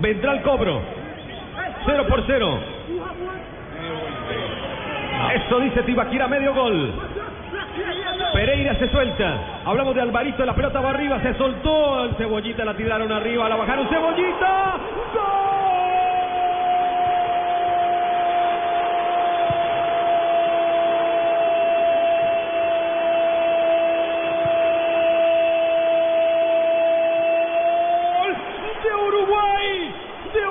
Vendrá el cobro. Cero por cero. Eso dice Tibaquira, medio gol. Pereira se suelta. Hablamos de Alvarito, la pelota va arriba, se soltó. El cebollita la tiraron arriba, la bajaron. ¡Cebollita! ¡Gol! ¡De Uruguay! ¡De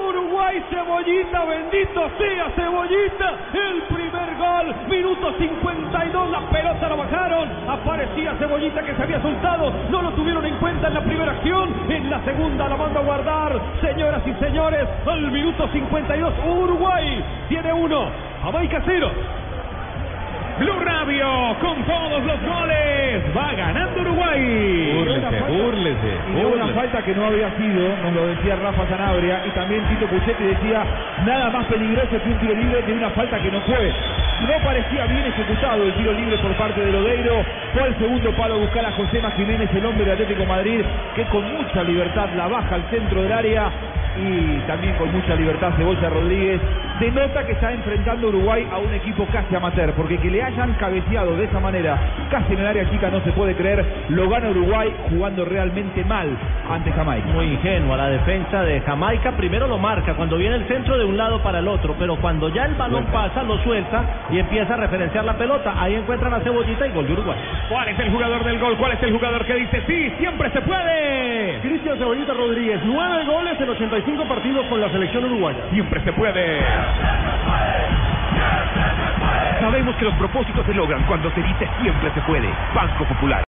¡Cebollita! ¡Bendito sea Cebollita! El primer gol. Minuto 52. La pelota la bajaron. Aparecía Cebollita que se había soltado. No lo tuvieron en cuenta en la primera acción. En la segunda la manda a guardar. Señoras y señores, al minuto 52. Uruguay tiene uno. Jamaica cero. Blue Radio con todos los goles. Va ganando Uruguay. Que no había sido, nos lo decía Rafa Sanabria, y también Tito Puchetti decía, nada más peligroso que un tiro libre de una falta que no fue. No parecía bien ejecutado el tiro libre por parte de Lodeiro. Fue al segundo palo a buscar a José Jiménez, el hombre de Atlético Madrid, que con mucha libertad la baja al centro del área y también con mucha libertad Cebolla Rodríguez denota que está enfrentando Uruguay a un equipo casi amateur, porque que le hayan cabeceado de esa manera casi en el área chica no se puede creer, lo gana Uruguay jugando realmente mal ante Jamaica. Muy ingenua la defensa de Jamaica. Primero lo marca cuando viene el centro de un lado para el otro, pero cuando ya el balón pasa, lo suelta y empieza a referenciar la pelota. Ahí encuentran a Cebollita y gol de Uruguay. ¿Cuál es el jugador del gol? ¿Cuál es el jugador que dice sí, siempre se puede? Cristian Cebollita Rodríguez, nueve goles en 85 partidos con la selección uruguaya. Siempre se puede. Sabemos que los propósitos se logran cuando se dice siempre se puede. Banco Popular.